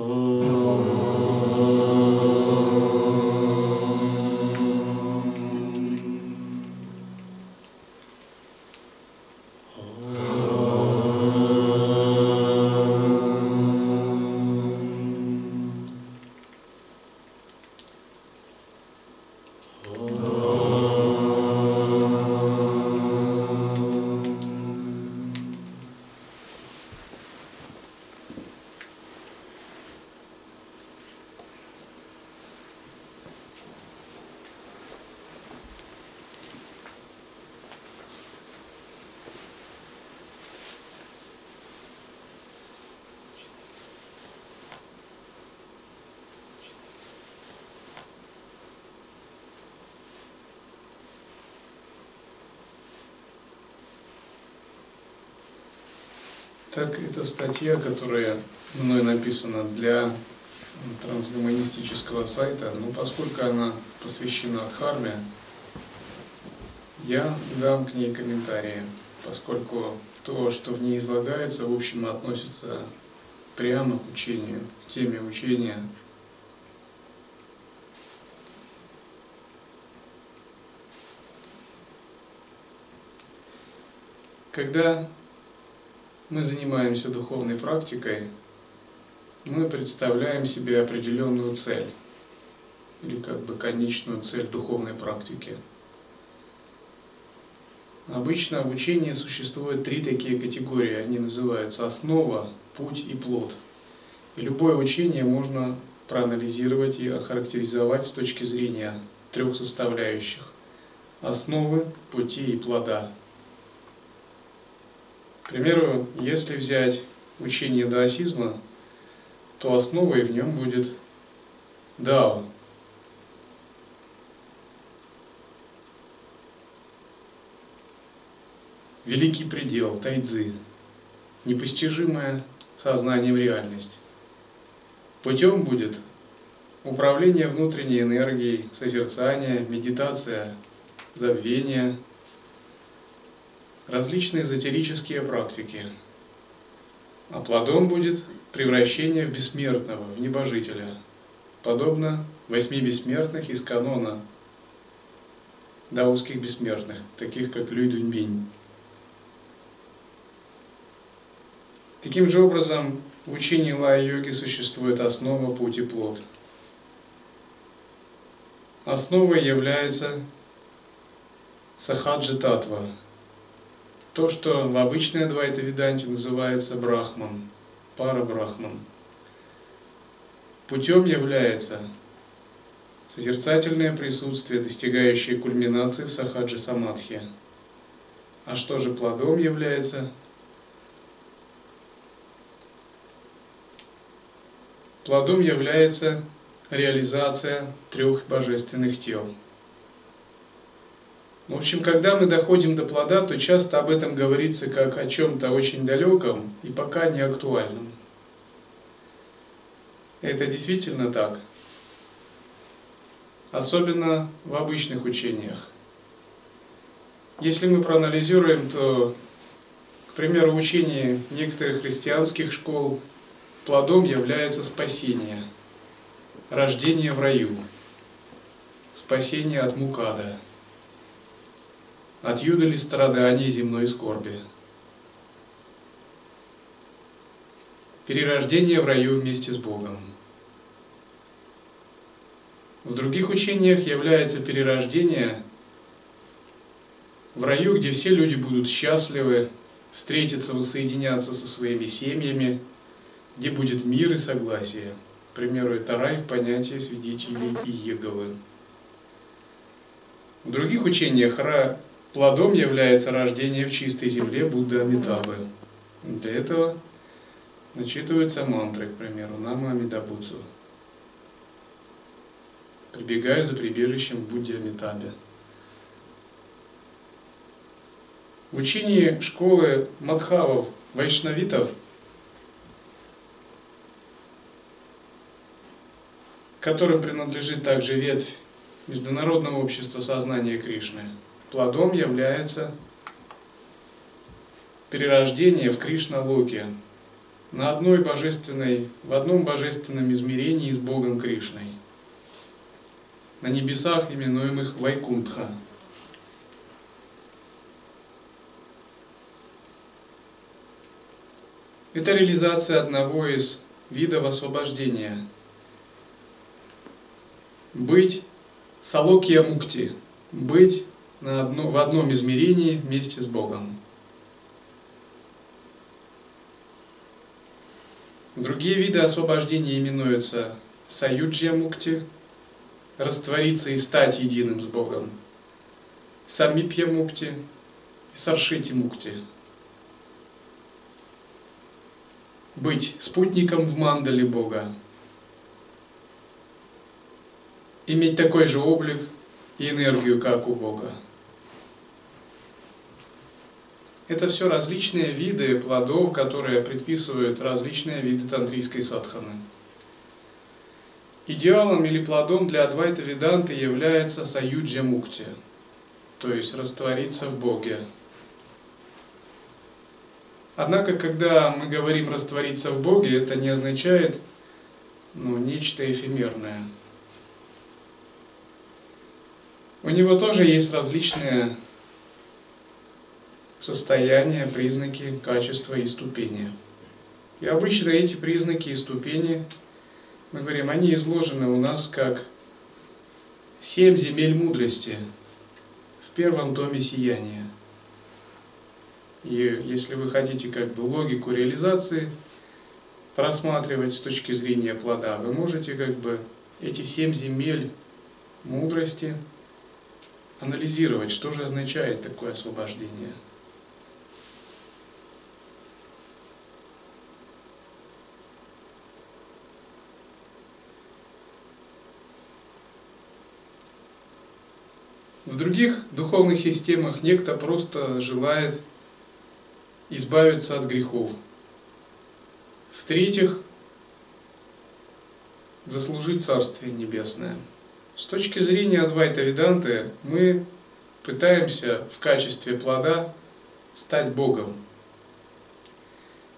Oh. Так, это статья, которая мной написана для трансгуманистического сайта, но поскольку она посвящена Дхарме, я дам к ней комментарии, поскольку то, что в ней излагается, в общем, относится прямо к учению, к теме учения. Когда мы занимаемся духовной практикой, мы представляем себе определенную цель или как бы конечную цель духовной практики. Обычно в учении существует три такие категории. Они называются основа, путь и плод. И любое учение можно проанализировать и охарактеризовать с точки зрения трех составляющих – основы, пути и плода – к примеру, если взять учение даосизма, то основой в нем будет дао. Великий предел, тайцзи, непостижимое сознанием реальность. Путем будет управление внутренней энергией, созерцание, медитация, забвение – различные эзотерические практики. А плодом будет превращение в бессмертного, в небожителя, подобно восьми бессмертных из канона даосских бессмертных, таких как Люй Дуньбинь. Таким же образом, в учении лая-йоги существует основа, путь и плод. Основой является сахаджи татва, то, что в обычной Адвайта Веданте называется Брахман, пара Брахман. Путем является созерцательное присутствие, достигающее кульминации в Сахаджи Самадхи. А что же плодом является? Плодом является реализация трех божественных тел – в общем, когда мы доходим до плода, то часто об этом говорится как о чем-то очень далеком и пока не актуальном. Это действительно так. Особенно в обычных учениях. Если мы проанализируем, то, к примеру, в учении некоторых христианских школ плодом является спасение, рождение в раю, спасение от мукада – от юдали страданий земной скорби. Перерождение в раю вместе с Богом. В других учениях является перерождение в раю, где все люди будут счастливы, встретиться, воссоединяться со своими семьями, где будет мир и согласие. К примеру, это рай в понятии свидетелей Иеговы. В других учениях Плодом является рождение в чистой земле Будды Амитабы. Для этого начитываются мантры, к примеру, Нама Амидабудзу. Прибегаю за прибежищем Будде Амитабе. В учении школы Мадхавов, вайшнавитов, которым принадлежит также ветвь Международного общества сознания Кришны – плодом является перерождение в Кришна-локе, на одной божественной, в одном божественном измерении с Богом Кришной, на небесах, именуемых Вайкунтха. Это реализация одного из видов освобождения. Быть салокия мукти, быть на одно, в одном измерении вместе с Богом. Другие виды освобождения именуются саюджья мукти, раствориться и стать единым с Богом, самипья мукти и саршити мукти, быть спутником в мандале Бога, иметь такой же облик и энергию, как у Бога. Это все различные виды плодов, которые предписывают различные виды тантрийской садханы. Идеалом или плодом для Адвайта Веданты является саюджа мукти, то есть раствориться в Боге. Однако, когда мы говорим раствориться в Боге, это не означает ну, нечто эфемерное. У него тоже есть различные состояния, признаки, качества и ступени. И обычно эти признаки и ступени, мы говорим, они изложены у нас как семь земель мудрости в первом доме сияния. И если вы хотите как бы логику реализации просматривать с точки зрения плода, вы можете как бы эти семь земель мудрости анализировать, что же означает такое освобождение – В других духовных системах некто просто желает избавиться от грехов. В-третьих, заслужить Царствие Небесное. С точки зрения Адвайта Веданты мы пытаемся в качестве плода стать Богом.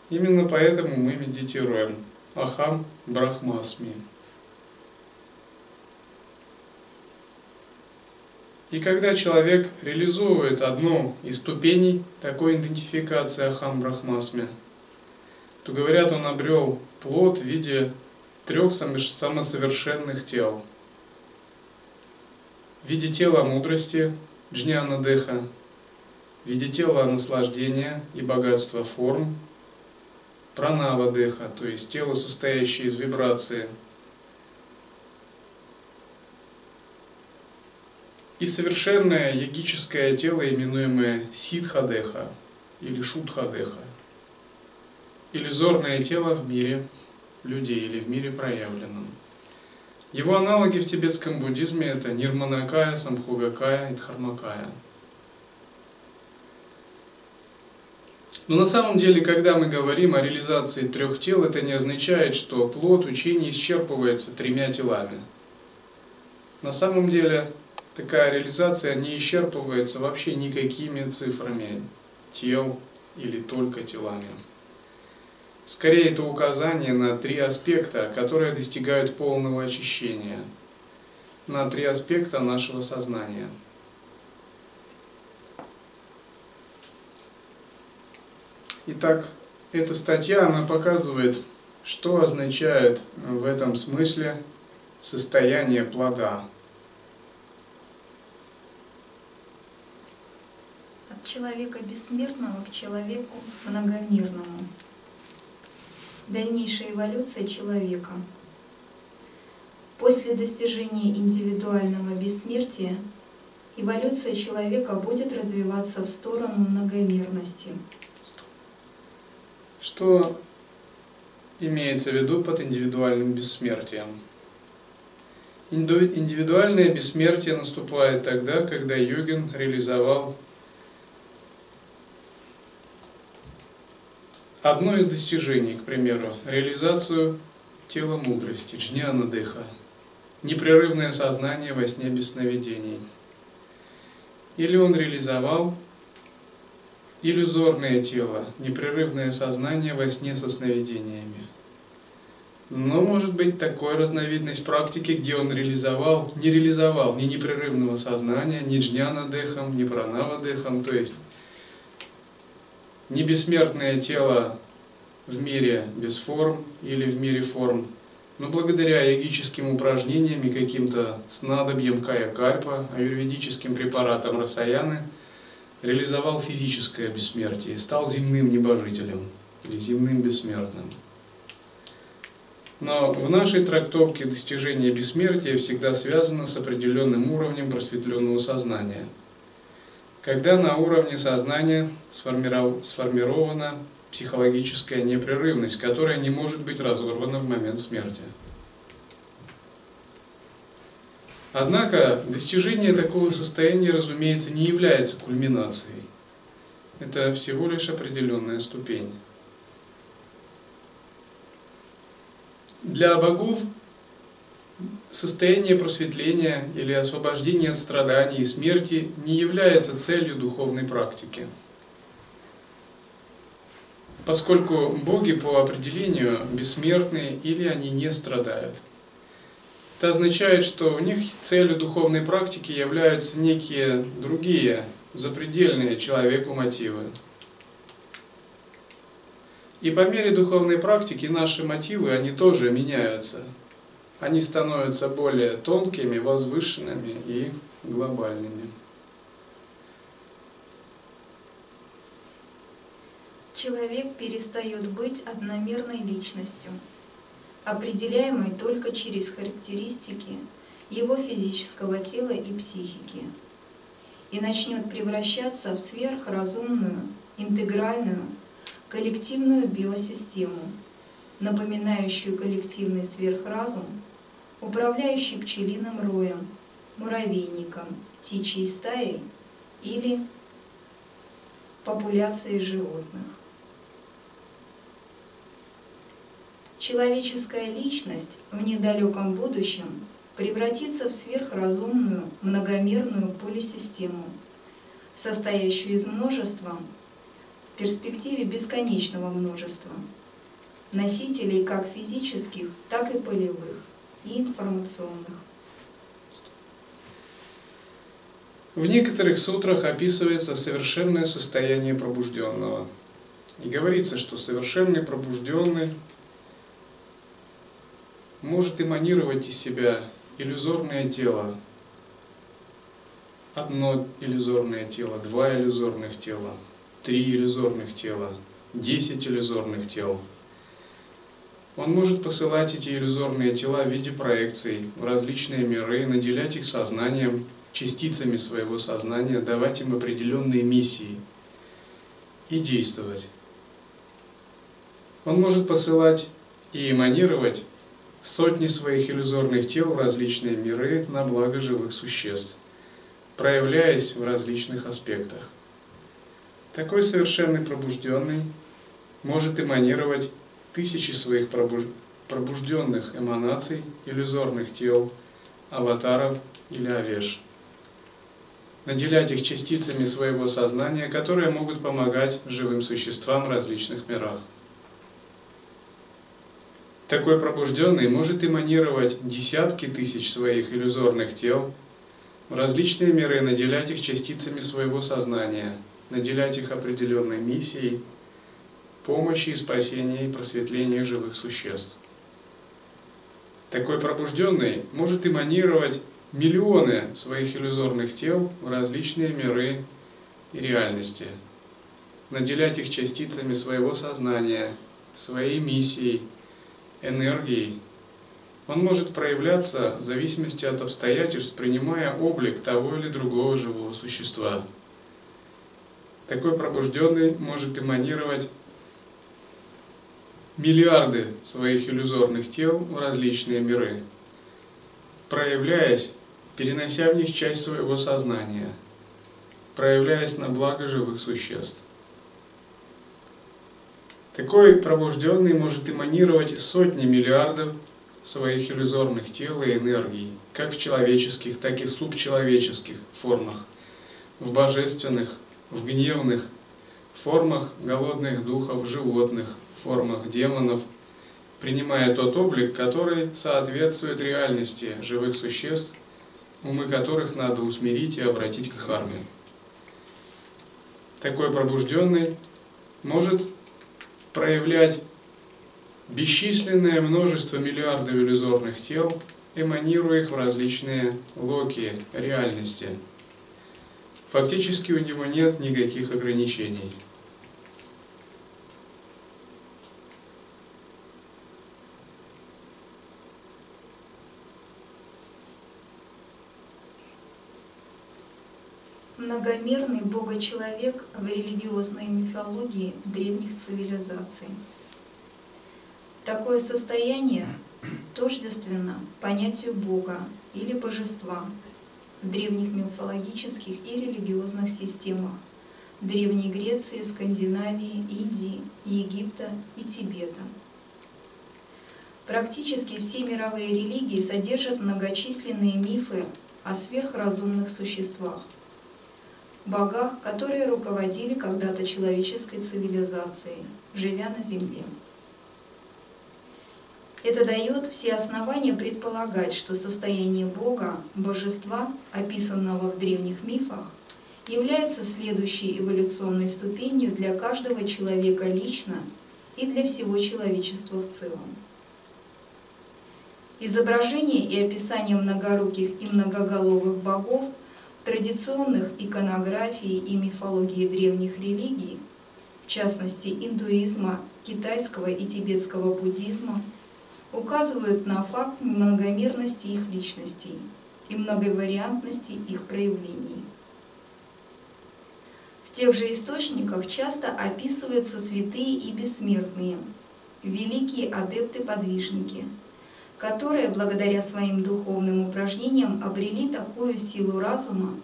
Именно поэтому мы медитируем Ахам Брахмасми. И когда человек реализовывает одну из ступеней такой идентификации Ахам Брахмасме, то говорят, он обрел плод в виде трех самосовершенных тел. В виде тела мудрости, джняна деха, в виде тела наслаждения и богатства форм, пранава деха, то есть тело, состоящее из вибрации – и совершенное йогическое тело, именуемое сидхадеха или шудхадеха, иллюзорное тело в мире людей или в мире проявленном. Его аналоги в тибетском буддизме это нирманакая, самхугакая и дхармакая. Но на самом деле, когда мы говорим о реализации трех тел, это не означает, что плод учения исчерпывается тремя телами. На самом деле, такая реализация не исчерпывается вообще никакими цифрами тел или только телами. Скорее, это указание на три аспекта, которые достигают полного очищения, на три аспекта нашего сознания. Итак, эта статья, она показывает, что означает в этом смысле состояние плода, человека бессмертного к человеку многомирному. Дальнейшая эволюция человека. После достижения индивидуального бессмертия эволюция человека будет развиваться в сторону многомерности. Что имеется в виду под индивидуальным бессмертием? Индивидуальное бессмертие наступает тогда, когда йогин реализовал Одно из достижений, к примеру, реализацию тела мудрости, джняна деха, непрерывное сознание во сне без сновидений. Или он реализовал иллюзорное тело, непрерывное сознание во сне со сновидениями. Но может быть такой разновидность практики, где он реализовал, не реализовал ни непрерывного сознания, ни джняна дехом, ни пранава дехом, то есть не бессмертное тело в мире без форм или в мире форм, но благодаря йогическим упражнениям и каким-то снадобьям кая кальпа, аюрведическим препаратам расаяны, реализовал физическое бессмертие и стал земным небожителем или земным бессмертным. Но в нашей трактовке достижение бессмертия всегда связано с определенным уровнем просветленного сознания. Когда на уровне сознания сформирована психологическая непрерывность, которая не может быть разорвана в момент смерти. Однако достижение такого состояния, разумеется, не является кульминацией. Это всего лишь определенная ступень. Для богов состояние просветления или освобождения от страданий и смерти не является целью духовной практики – поскольку боги по определению бессмертные или они не страдают. Это означает, что у них целью духовной практики являются некие другие, запредельные человеку мотивы. И по мере духовной практики наши мотивы, они тоже меняются. Они становятся более тонкими, возвышенными и глобальными. человек перестает быть одномерной личностью, определяемой только через характеристики его физического тела и психики, и начнет превращаться в сверхразумную, интегральную, коллективную биосистему, напоминающую коллективный сверхразум, управляющий пчелиным роем, муравейником, птичьей стаей или популяцией животных. человеческая личность в недалеком будущем превратится в сверхразумную многомерную полисистему, состоящую из множества, в перспективе бесконечного множества, носителей как физических, так и полевых и информационных. В некоторых сутрах описывается совершенное состояние пробужденного. И говорится, что совершенный пробужденный может эманировать из себя иллюзорное тело, одно иллюзорное тело, два иллюзорных тела, три иллюзорных тела, десять иллюзорных тел. Он может посылать эти иллюзорные тела в виде проекций в различные миры, наделять их сознанием, частицами своего сознания, давать им определенные миссии и действовать. Он может посылать и эманировать сотни своих иллюзорных тел в различные миры на благо живых существ, проявляясь в различных аспектах. Такой совершенный пробужденный может эманировать тысячи своих пробужденных эманаций, иллюзорных тел, аватаров или авеш. Наделять их частицами своего сознания, которые могут помогать живым существам в различных мирах. Такой пробужденный может эманировать десятки тысяч своих иллюзорных тел в различные миры, наделять их частицами своего сознания, наделять их определенной миссией, помощи и спасения и просветления живых существ. Такой пробужденный может эманировать миллионы своих иллюзорных тел в различные миры и реальности, наделять их частицами своего сознания, своей миссией – энергией. Он может проявляться в зависимости от обстоятельств, принимая облик того или другого живого существа. Такой пробужденный может эманировать миллиарды своих иллюзорных тел в различные миры, проявляясь, перенося в них часть своего сознания, проявляясь на благо живых существ. Такой пробужденный может эманировать сотни миллиардов своих иллюзорных тел и энергий, как в человеческих, так и субчеловеческих формах, в божественных, в гневных, формах голодных духов, животных, формах демонов, принимая тот облик, который соответствует реальности живых существ, умы которых надо усмирить и обратить к дхарме. Такой пробужденный может проявлять бесчисленное множество миллиардов иллюзорных тел, эманируя их в различные локи реальности. Фактически у него нет никаких ограничений. Многомерный богочеловек в религиозной мифологии древних цивилизаций – Такое состояние тождественно понятию Бога или Божества в древних мифологических и религиозных системах Древней Греции, Скандинавии, Индии, Египта и Тибета. Практически все мировые религии содержат многочисленные мифы о сверхразумных существах, богах, которые руководили когда-то человеческой цивилизацией, живя на Земле. Это дает все основания предполагать, что состояние Бога, божества, описанного в древних мифах, является следующей эволюционной ступенью для каждого человека лично и для всего человечества в целом. Изображение и описание многоруких и многоголовых богов традиционных иконографии и мифологии древних религий, в частности индуизма, китайского и тибетского буддизма – указывают на факт многомерности их личностей и многовариантности их проявлений. В тех же источниках часто описываются святые и бессмертные, великие адепты-подвижники, которые благодаря своим духовным упражнениям обрели такую силу разума,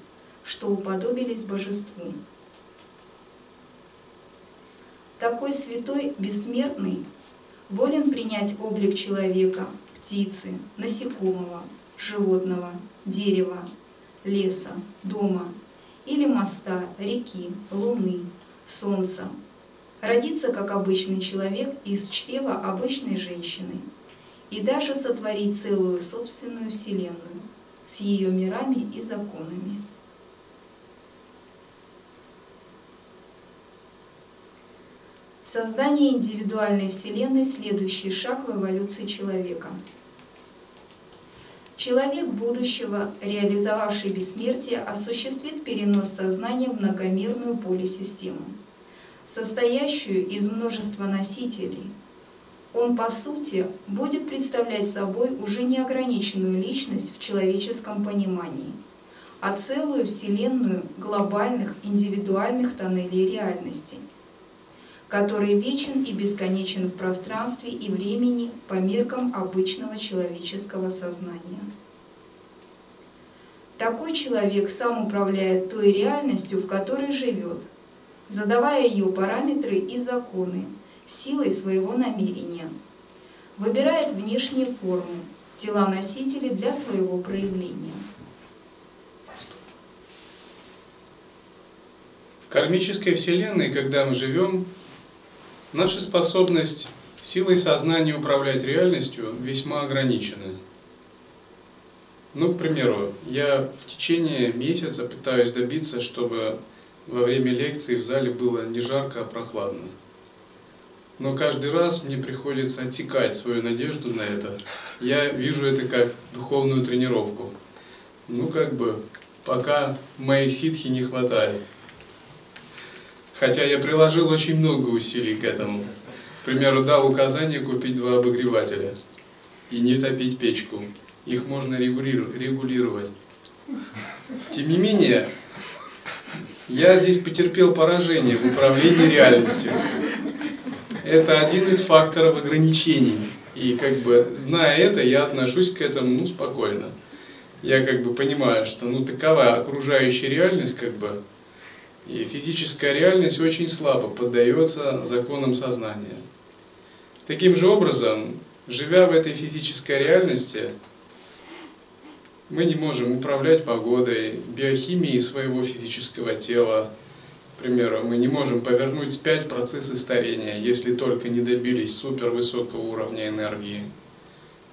что уподобились божеству. Такой святой бессмертный волен принять облик человека, птицы, насекомого, животного, дерева, леса, дома или моста, реки, луны, солнца, родиться как обычный человек из чрева обычной женщины и даже сотворить целую собственную вселенную с ее мирами и законами. Создание индивидуальной Вселенной – следующий шаг в эволюции человека. Человек будущего, реализовавший бессмертие, осуществит перенос сознания в многомерную полисистему, состоящую из множества носителей. Он, по сути, будет представлять собой уже неограниченную личность в человеческом понимании, а целую Вселенную глобальных индивидуальных тоннелей реальности – который вечен и бесконечен в пространстве и времени по меркам обычного человеческого сознания. Такой человек сам управляет той реальностью, в которой живет, задавая ее параметры и законы силой своего намерения, выбирает внешние формы, тела носителей для своего проявления. В кармической вселенной, когда мы живем, Наша способность силой сознания управлять реальностью весьма ограничена. Ну, к примеру, я в течение месяца пытаюсь добиться, чтобы во время лекции в зале было не жарко, а прохладно. Но каждый раз мне приходится отсекать свою надежду на это. Я вижу это как духовную тренировку. Ну, как бы, пока моей ситхи не хватает. Хотя я приложил очень много усилий к этому. К примеру, дал указание купить два обогревателя и не топить печку. Их можно регулировать. Тем не менее, я здесь потерпел поражение в управлении реальностью. Это один из факторов ограничений. И как бы, зная это, я отношусь к этому ну, спокойно. Я как бы понимаю, что ну такова окружающая реальность, как бы, и физическая реальность очень слабо поддается законам сознания. Таким же образом, живя в этой физической реальности, мы не можем управлять погодой, биохимией своего физического тела, К примеру, мы не можем повернуть вспять процессы старения, если только не добились супервысокого уровня энергии.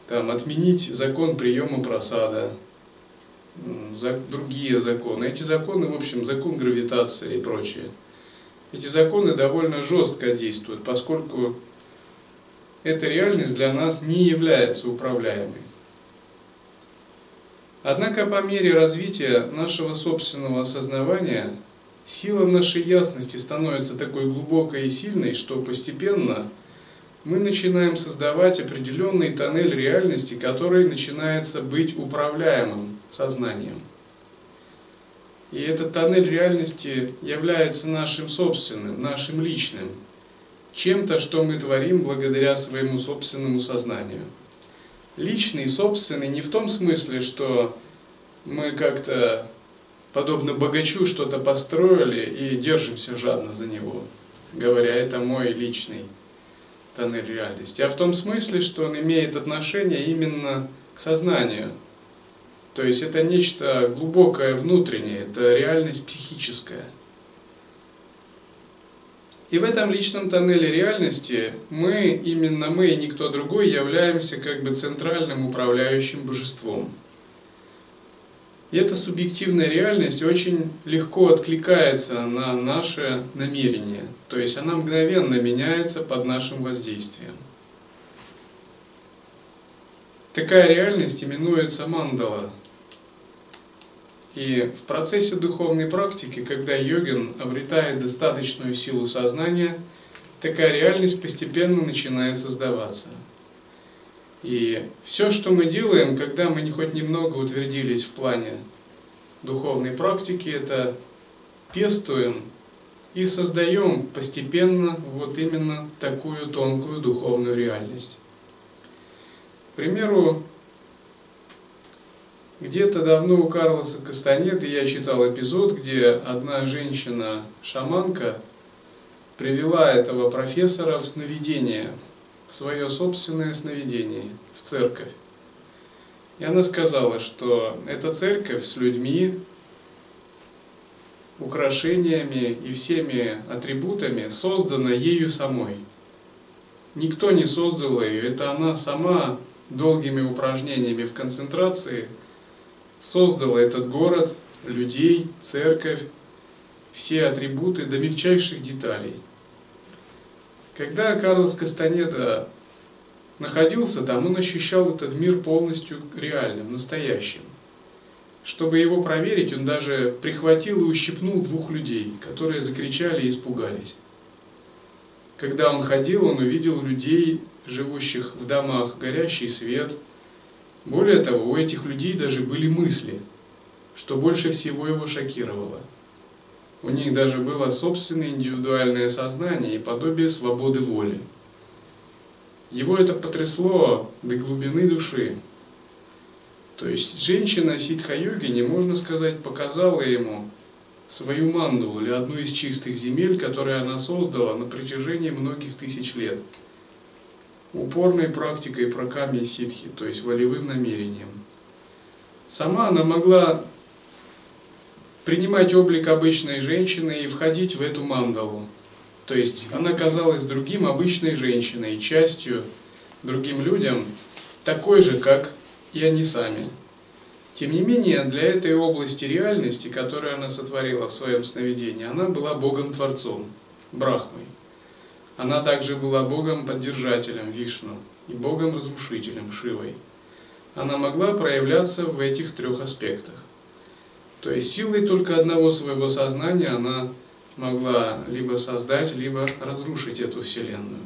Там, отменить закон приема просада, другие законы. Эти законы, в общем, закон гравитации и прочее. Эти законы довольно жестко действуют, поскольку эта реальность для нас не является управляемой. Однако по мере развития нашего собственного осознавания сила нашей ясности становится такой глубокой и сильной, что постепенно мы начинаем создавать определенный тоннель реальности, который начинается быть управляемым сознанием. И этот тоннель реальности является нашим собственным, нашим личным, чем-то, что мы творим благодаря своему собственному сознанию. Личный, собственный не в том смысле, что мы как-то подобно богачу что-то построили и держимся жадно за него, говоря, это мой личный тоннель реальности, а в том смысле, что он имеет отношение именно к сознанию. То есть это нечто глубокое внутреннее, это реальность психическая. И в этом личном тоннеле реальности мы, именно мы и никто другой, являемся как бы центральным управляющим божеством – и эта субъективная реальность очень легко откликается на наше намерение, то есть она мгновенно меняется под нашим воздействием. Такая реальность именуется мандала. И в процессе духовной практики, когда йогин обретает достаточную силу сознания, такая реальность постепенно начинает создаваться – и все, что мы делаем, когда мы хоть немного утвердились в плане духовной практики, это пестуем и создаем постепенно вот именно такую тонкую духовную реальность. К примеру, где-то давно у Карлоса Кастанеды я читал эпизод, где одна женщина-шаманка привела этого профессора в сновидение – свое собственное сновидение в церковь. И она сказала, что эта церковь с людьми, украшениями и всеми атрибутами создана ею самой. Никто не создал ее, это она сама долгими упражнениями в концентрации создала этот город, людей, церковь, все атрибуты до мельчайших деталей – когда Карлос Кастанеда находился там, он ощущал этот мир полностью реальным, настоящим. Чтобы его проверить, он даже прихватил и ущипнул двух людей, которые закричали и испугались. Когда он ходил, он увидел людей, живущих в домах, горящий свет. Более того, у этих людей даже были мысли, что больше всего его шокировало – у них даже было собственное индивидуальное сознание и подобие свободы воли. Его это потрясло до глубины души. То есть женщина ситха-йогини, можно сказать, показала ему свою мандулу или одну из чистых земель, которые она создала на протяжении многих тысяч лет. Упорной практикой праками ситхи, то есть волевым намерением. Сама она могла принимать облик обычной женщины и входить в эту мандалу. То есть она казалась другим обычной женщиной, частью другим людям, такой же, как и они сами. Тем не менее, для этой области реальности, которую она сотворила в своем сновидении, она была Богом-творцом, Брахмой. Она также была Богом-поддержателем Вишну и Богом-разрушителем Шивой. Она могла проявляться в этих трех аспектах. То есть силой только одного своего сознания она могла либо создать, либо разрушить эту Вселенную.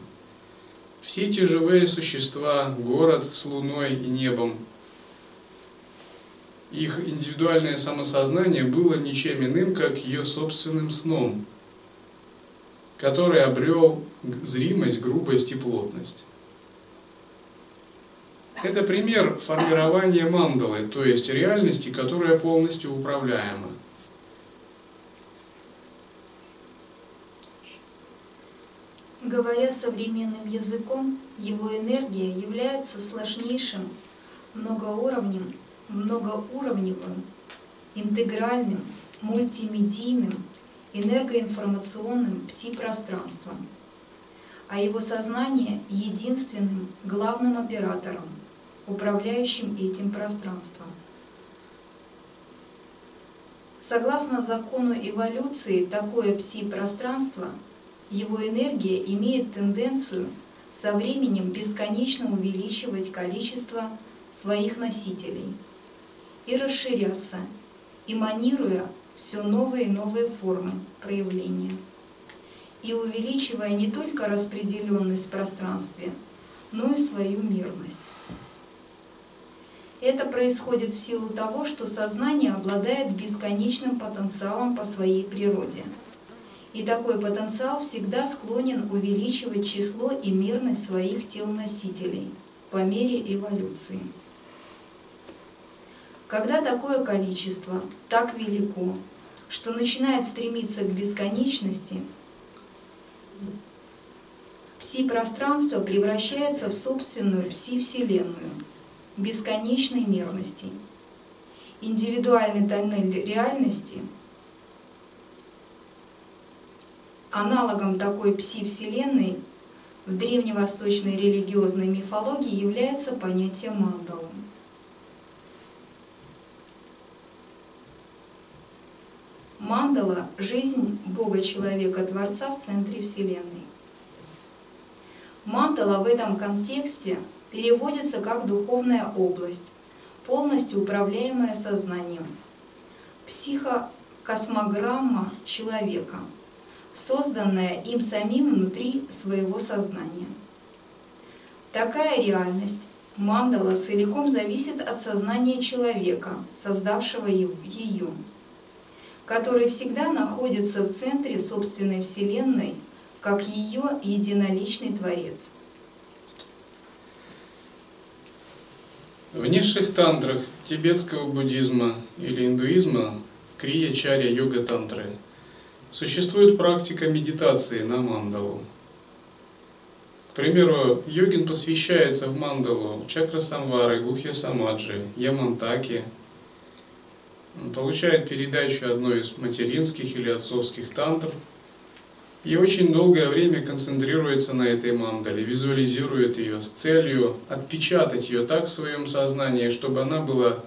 Все эти живые существа, город с луной и небом, их индивидуальное самосознание было ничем иным, как ее собственным сном, который обрел зримость, грубость и плотность. Это пример формирования мандалы, то есть реальности, которая полностью управляема. Говоря современным языком, его энергия является сложнейшим, многоуровнем, многоуровневым, интегральным, мультимедийным энергоинформационным пси-пространством, а его сознание — единственным главным оператором, управляющим этим пространством. Согласно закону эволюции, такое пси-пространство, его энергия имеет тенденцию со временем бесконечно увеличивать количество своих носителей и расширяться, эманируя все новые и новые формы проявления и увеличивая не только распределенность в пространстве, но и свою мирность. Это происходит в силу того, что сознание обладает бесконечным потенциалом по своей природе. И такой потенциал всегда склонен увеличивать число и мирность своих тел-носителей по мере эволюции. Когда такое количество так велико, что начинает стремиться к бесконечности, пси-пространство превращается в собственную пси-вселенную бесконечной мерности. Индивидуальный тоннель реальности аналогом такой пси-вселенной в древневосточной религиозной мифологии является понятие мандалы. Мандала – жизнь Бога-человека-творца в центре Вселенной. Мандала в этом контексте переводится как духовная область, полностью управляемая сознанием. Психокосмограмма человека, созданная им самим внутри своего сознания. Такая реальность, мандала, целиком зависит от сознания человека, создавшего ее который всегда находится в центре собственной Вселенной, как ее единоличный Творец. В низших тантрах тибетского буддизма или индуизма, крия, чаря, йога тантры, существует практика медитации на мандалу. К примеру, йогин посвящается в мандалу чакра самвары, гухья самаджи, ямантаки – получает передачу одной из материнских или отцовских тантр и очень долгое время концентрируется на этой мандале, визуализирует ее с целью отпечатать ее так в своем сознании, чтобы она была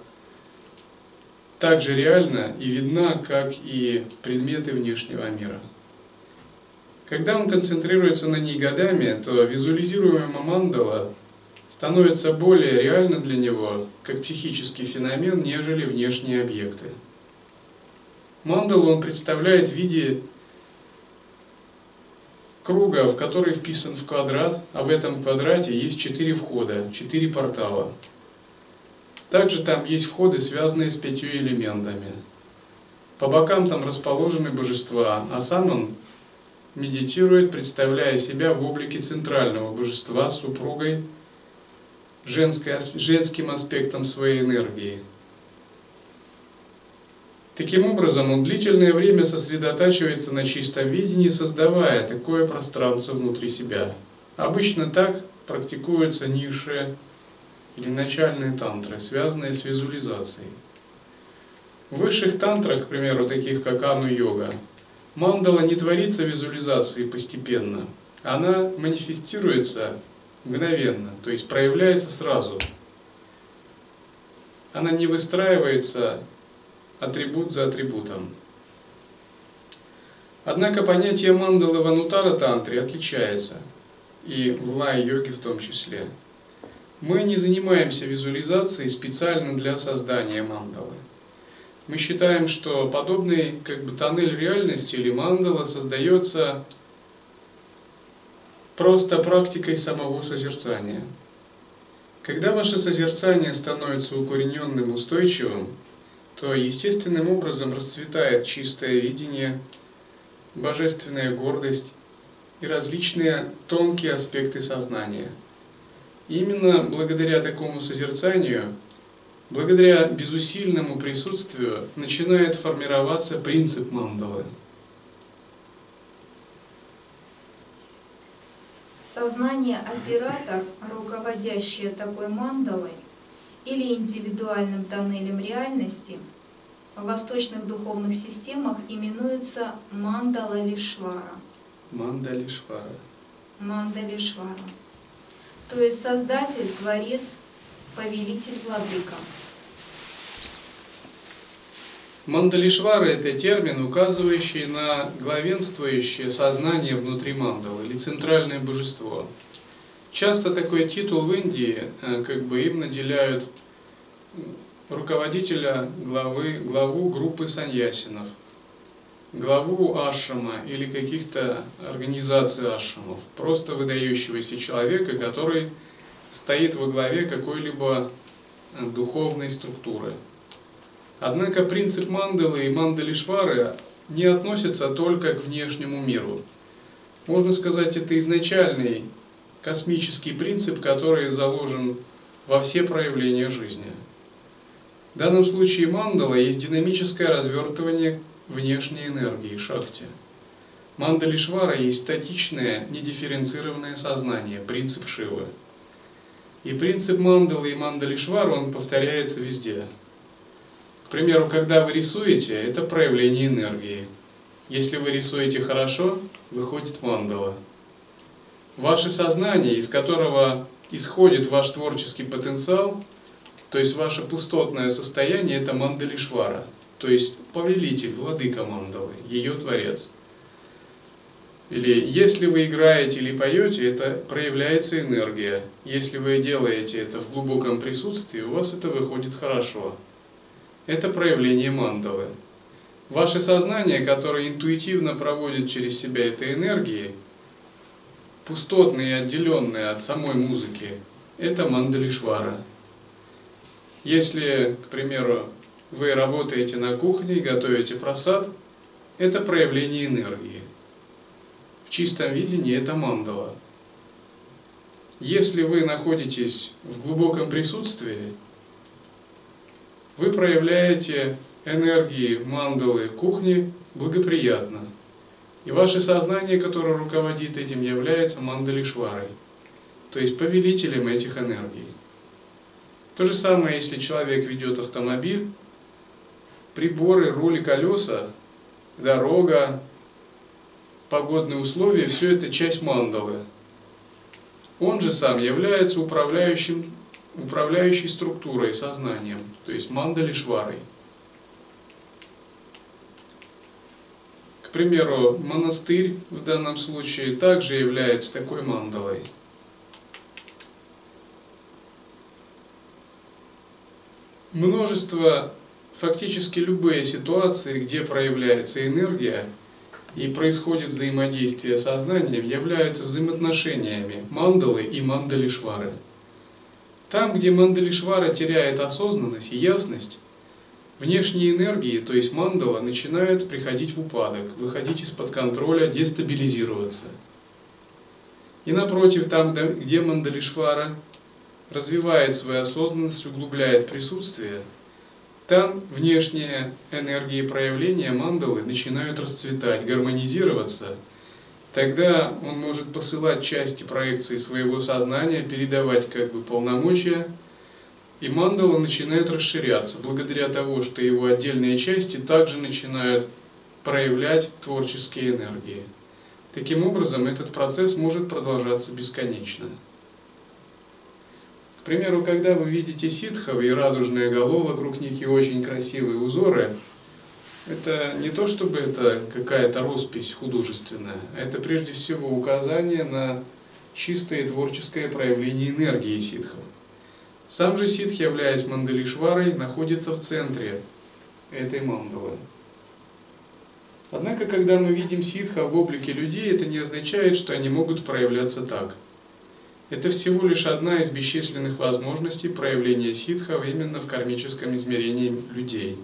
так же реальна и видна, как и предметы внешнего мира. Когда он концентрируется на ней годами, то визуализируемая мандала становится более реально для него, как психический феномен, нежели внешние объекты. Мандалу он представляет в виде круга, в который вписан в квадрат, а в этом квадрате есть четыре входа, четыре портала. Также там есть входы, связанные с пятью элементами. По бокам там расположены божества, а сам он медитирует, представляя себя в облике центрального божества супругой, женской, женским аспектом своей энергии. Таким образом, он длительное время сосредотачивается на чистом видении, создавая такое пространство внутри себя. Обычно так практикуются ниши или начальные тантры, связанные с визуализацией. В высших тантрах, к примеру, таких как Ану-йога, мандала не творится визуализацией постепенно. Она манифестируется мгновенно, то есть проявляется сразу. Она не выстраивается атрибут за атрибутом. Однако понятие мандалы в анутара тантре отличается, и в лай-йоге в том числе. Мы не занимаемся визуализацией специально для создания мандалы. Мы считаем, что подобный как бы тоннель реальности или мандала создается просто практикой самого созерцания. Когда ваше созерцание становится укорененным, устойчивым, то естественным образом расцветает чистое видение, божественная гордость и различные тонкие аспекты сознания. Именно благодаря такому созерцанию, благодаря безусильному присутствию начинает формироваться принцип мандалы – Сознание оператор, руководящее такой мандалой или индивидуальным тоннелем реальности, в восточных духовных системах именуется Мандалалишвара. Мандалишвара. Мандалишвара. То есть создатель, творец, повелитель, владыка. Мандалишвара – это термин, указывающий на главенствующее сознание внутри мандалы или центральное божество. Часто такой титул в Индии, э, как бы им наделяют руководителя главы, главу группы саньясинов, главу ашрама или каких-то организаций ашрамов, просто выдающегося человека, который стоит во главе какой-либо э, духовной структуры. Однако принцип мандалы и мандалишвары не относятся только к внешнему миру. Можно сказать, это изначальный космический принцип, который заложен во все проявления жизни. В данном случае мандала есть динамическое развертывание внешней энергии, шакти. Мандалишвара есть статичное, недифференцированное сознание, принцип Шивы. И принцип мандалы и мандалишвара, он повторяется везде. К примеру, когда вы рисуете, это проявление энергии. Если вы рисуете хорошо, выходит мандала. Ваше сознание, из которого исходит ваш творческий потенциал, то есть ваше пустотное состояние – это Мандалишвара, то есть повелитель, владыка мандалы, ее творец. Или если вы играете или поете, это проявляется энергия. Если вы делаете это в глубоком присутствии, у вас это выходит хорошо. Это проявление мандалы. Ваше сознание, которое интуитивно проводит через себя этой энергии, пустотное и отделенное от самой музыки, это мандалишвара – если, к примеру, вы работаете на кухне и готовите просад, это проявление энергии. В чистом видении это мандала. Если вы находитесь в глубоком присутствии, вы проявляете энергии мандалы кухни благоприятно. И ваше сознание, которое руководит этим, является мандалишварой, то есть повелителем этих энергий. То же самое, если человек ведет автомобиль, приборы, рули, колеса, дорога, погодные условия, все это часть мандалы. Он же сам является управляющим, управляющей структурой, сознанием, то есть мандалишварой. К примеру, монастырь в данном случае также является такой мандалой – множество, фактически любые ситуации, где проявляется энергия и происходит взаимодействие сознанием, являются взаимоотношениями мандалы и мандалишвары. Там, где мандалишвара теряет осознанность и ясность, внешние энергии, то есть мандала, начинают приходить в упадок, выходить из-под контроля, дестабилизироваться. И напротив, там, где мандалишвара развивает свою осознанность, углубляет присутствие, там внешние энергии проявления мандалы начинают расцветать, гармонизироваться. Тогда он может посылать части проекции своего сознания, передавать как бы полномочия, и мандала начинает расширяться, благодаря того, что его отдельные части также начинают проявлять творческие энергии. Таким образом, этот процесс может продолжаться бесконечно. К примеру, когда вы видите ситхов и радужные голов вокруг них и очень красивые узоры, это не то, чтобы это какая-то роспись художественная, это прежде всего указание на чистое творческое проявление энергии ситхов. Сам же ситх, являясь мандалишварой, находится в центре этой мандалы. Однако, когда мы видим ситха в облике людей, это не означает, что они могут проявляться так – это всего лишь одна из бесчисленных возможностей проявления ситхов именно в кармическом измерении людей.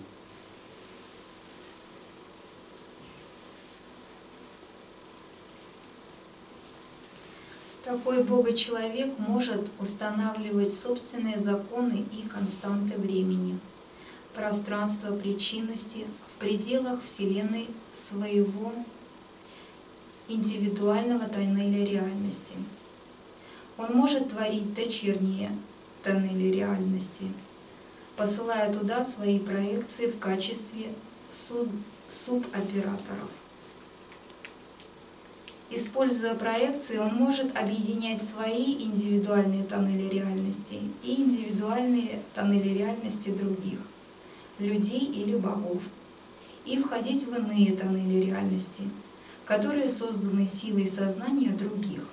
Такой Бога-человек может устанавливать собственные законы и константы времени, пространства причинности в пределах Вселенной своего индивидуального тоннеля реальности – он может творить дочерние тоннели реальности, посылая туда свои проекции в качестве суб субоператоров. Используя проекции, он может объединять свои индивидуальные тоннели реальности и индивидуальные тоннели реальности других, людей или богов, и входить в иные тоннели реальности, которые созданы силой сознания других.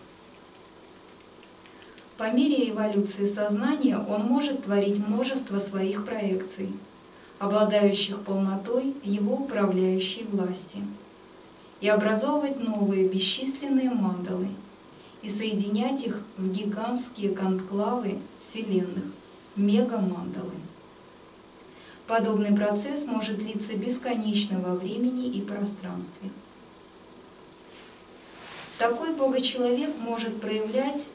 По мере эволюции сознания он может творить множество своих проекций, обладающих полнотой его управляющей власти – и образовывать новые бесчисленные мандалы и соединять их в гигантские конклавы вселенных, мегамандалы. Подобный процесс может длиться бесконечно во времени и пространстве. Такой Бога-человек может проявлять,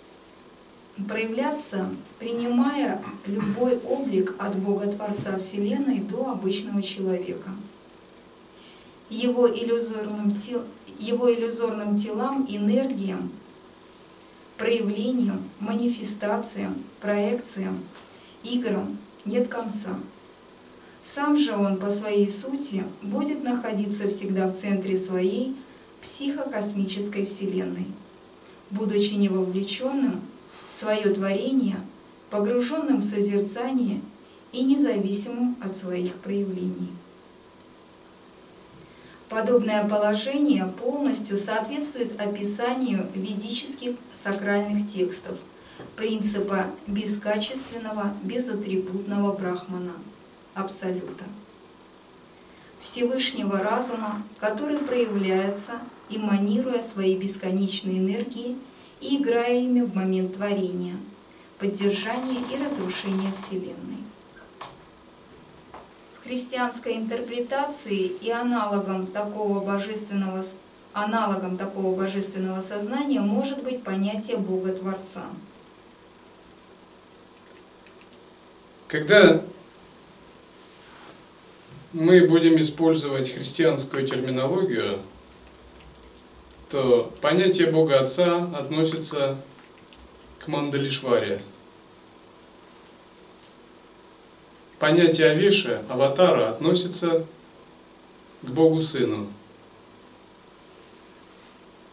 проявляться, принимая любой облик от Бога-творца Вселенной до обычного человека – его иллюзорным, тел, его иллюзорным телам, энергиям, проявлениям, манифестациям, проекциям, играм нет конца. Сам же он по своей сути будет находиться всегда в центре своей психокосмической Вселенной, будучи не вовлеченным свое творение, погруженным в созерцание и независимым от своих проявлений. Подобное положение полностью соответствует описанию ведических сакральных текстов принципа бескачественного, безатрибутного брахмана, абсолюта. Всевышнего разума, который проявляется, эманируя свои бесконечные энергии и играя ими в момент творения, поддержания и разрушения Вселенной христианской интерпретации и аналогом такого божественного, аналогом такого божественного сознания может быть понятие Бога-творца. Когда мы будем использовать христианскую терминологию, то понятие Бога Отца относится к Мандалишваре – Понятие Авиши, аватара, относится к Богу Сыну.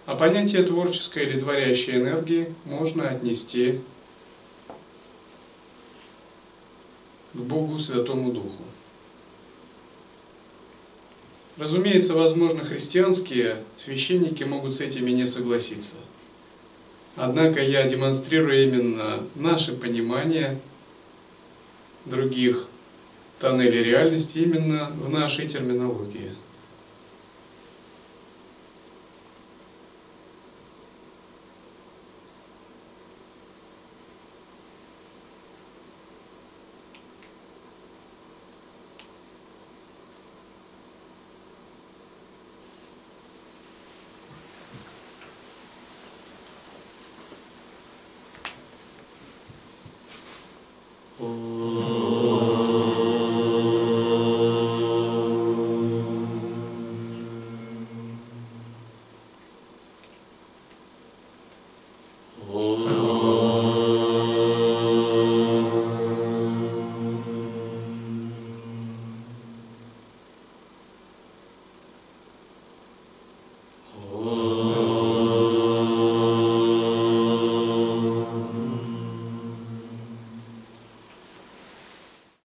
А понятие творческой или творящей энергии можно отнести к Богу Святому Духу. Разумеется, возможно, христианские священники могут с этими не согласиться. Однако я демонстрирую именно наше понимание других тоннели реальности именно в нашей терминологии.